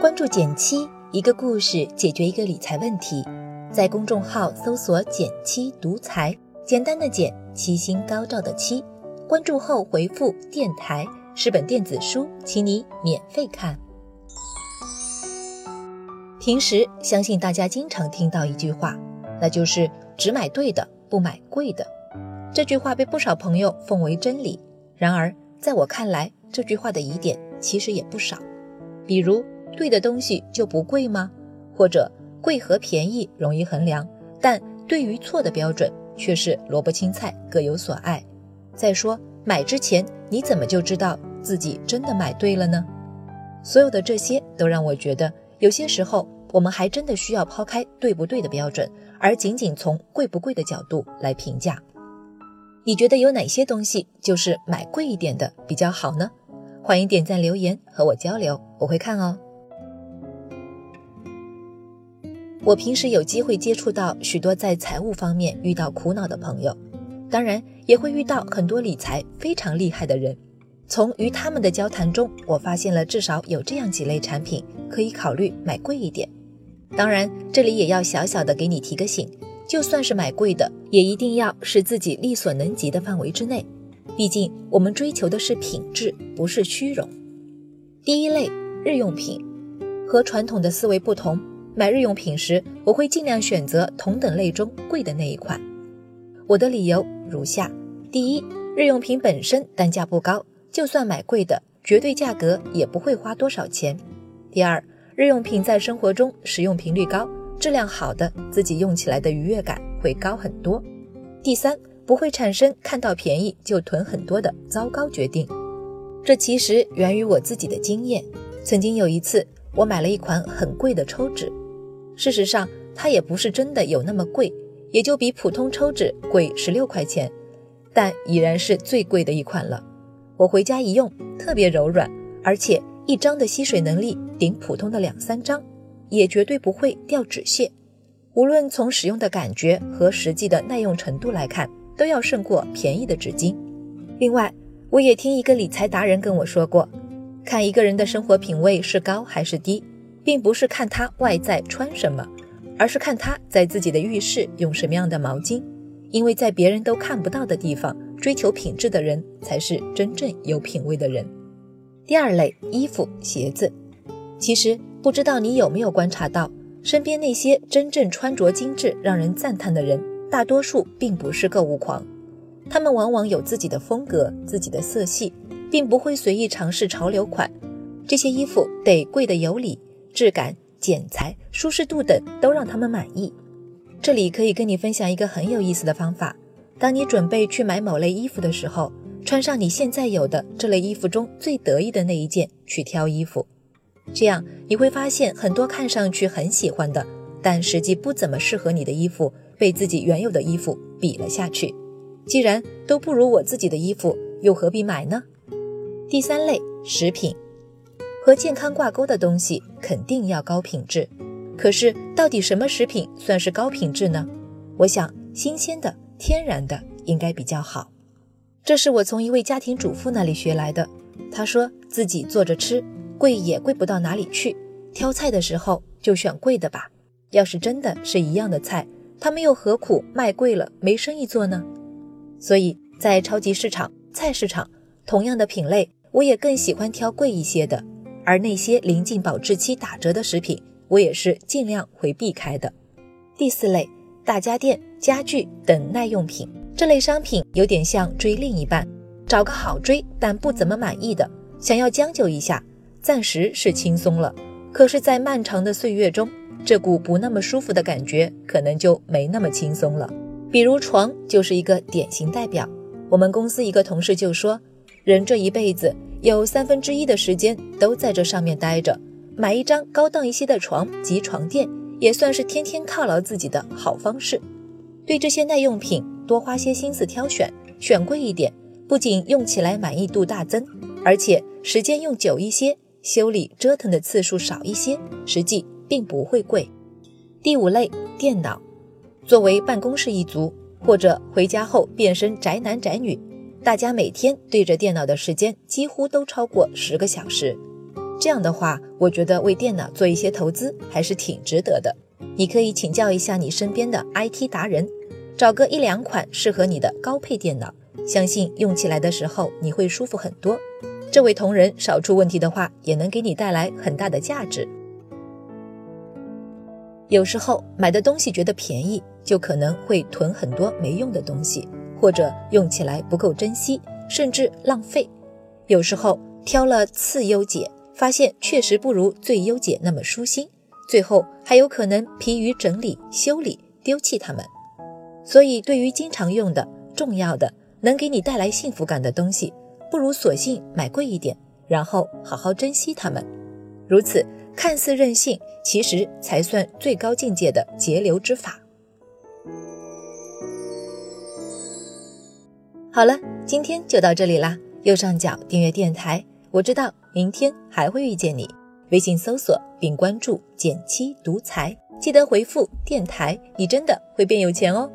关注减七，一个故事解决一个理财问题。在公众号搜索“减七独裁，简单的减，七星高照的七。关注后回复“电台”是本电子书，请你免费看。平时相信大家经常听到一句话，那就是只买对的，不买贵的。这句话被不少朋友奉为真理。然而，在我看来，这句话的疑点其实也不少。比如，对的东西就不贵吗？或者，贵和便宜容易衡量，但对于错的标准却是萝卜青菜各有所爱。再说，买之前你怎么就知道自己真的买对了呢？所有的这些都让我觉得，有些时候我们还真的需要抛开对不对的标准，而仅仅从贵不贵的角度来评价。你觉得有哪些东西就是买贵一点的比较好呢？欢迎点赞留言和我交流，我会看哦。我平时有机会接触到许多在财务方面遇到苦恼的朋友，当然也会遇到很多理财非常厉害的人。从与他们的交谈中，我发现了至少有这样几类产品可以考虑买贵一点。当然，这里也要小小的给你提个醒。就算是买贵的，也一定要是自己力所能及的范围之内。毕竟我们追求的是品质，不是虚荣。第一类日用品，和传统的思维不同，买日用品时，我会尽量选择同等类中贵的那一款。我的理由如下：第一，日用品本身单价不高，就算买贵的，绝对价格也不会花多少钱。第二，日用品在生活中使用频率高。质量好的，自己用起来的愉悦感会高很多。第三，不会产生看到便宜就囤很多的糟糕决定。这其实源于我自己的经验。曾经有一次，我买了一款很贵的抽纸，事实上它也不是真的有那么贵，也就比普通抽纸贵十六块钱，但已然是最贵的一款了。我回家一用，特别柔软，而且一张的吸水能力顶普通的两三张。也绝对不会掉纸屑，无论从使用的感觉和实际的耐用程度来看，都要胜过便宜的纸巾。另外，我也听一个理财达人跟我说过，看一个人的生活品味是高还是低，并不是看他外在穿什么，而是看他在自己的浴室用什么样的毛巾。因为在别人都看不到的地方追求品质的人，才是真正有品位的人。第二类，衣服、鞋子，其实。不知道你有没有观察到，身边那些真正穿着精致、让人赞叹的人，大多数并不是购物狂，他们往往有自己的风格、自己的色系，并不会随意尝试潮流款。这些衣服得贵的有理，质感、剪裁、舒适度等都让他们满意。这里可以跟你分享一个很有意思的方法：当你准备去买某类衣服的时候，穿上你现在有的这类衣服中最得意的那一件去挑衣服。这样你会发现，很多看上去很喜欢的，但实际不怎么适合你的衣服，被自己原有的衣服比了下去。既然都不如我自己的衣服，又何必买呢？第三类食品，和健康挂钩的东西肯定要高品质。可是，到底什么食品算是高品质呢？我想，新鲜的、天然的应该比较好。这是我从一位家庭主妇那里学来的。她说自己做着吃。贵也贵不到哪里去，挑菜的时候就选贵的吧。要是真的是一样的菜，他们又何苦卖贵了没生意做呢？所以在超级市场、菜市场，同样的品类，我也更喜欢挑贵一些的。而那些临近保质期打折的食品，我也是尽量会避开的。第四类，大家电、家具等耐用品，这类商品有点像追另一半，找个好追但不怎么满意的，想要将就一下。暂时是轻松了，可是，在漫长的岁月中，这股不那么舒服的感觉可能就没那么轻松了。比如床就是一个典型代表。我们公司一个同事就说，人这一辈子有三分之一的时间都在这上面待着，买一张高档一些的床及床垫，也算是天天犒劳自己的好方式。对这些耐用品多花些心思挑选，选贵一点，不仅用起来满意度大增，而且时间用久一些。修理折腾的次数少一些，实际并不会贵。第五类电脑，作为办公室一族或者回家后变身宅男宅女，大家每天对着电脑的时间几乎都超过十个小时。这样的话，我觉得为电脑做一些投资还是挺值得的。你可以请教一下你身边的 IT 达人，找个一两款适合你的高配电脑，相信用起来的时候你会舒服很多。这位同仁少出问题的话，也能给你带来很大的价值。有时候买的东西觉得便宜，就可能会囤很多没用的东西，或者用起来不够珍惜，甚至浪费。有时候挑了次优解。发现确实不如最优解那么舒心，最后还有可能疲于整理、修理、丢弃它们。所以，对于经常用的、重要的、能给你带来幸福感的东西，不如索性买贵一点，然后好好珍惜它们。如此看似任性，其实才算最高境界的节流之法。好了，今天就到这里啦。右上角订阅电台。我知道明天还会遇见你，微信搜索并关注“减七独裁，记得回复“电台”，你真的会变有钱哦。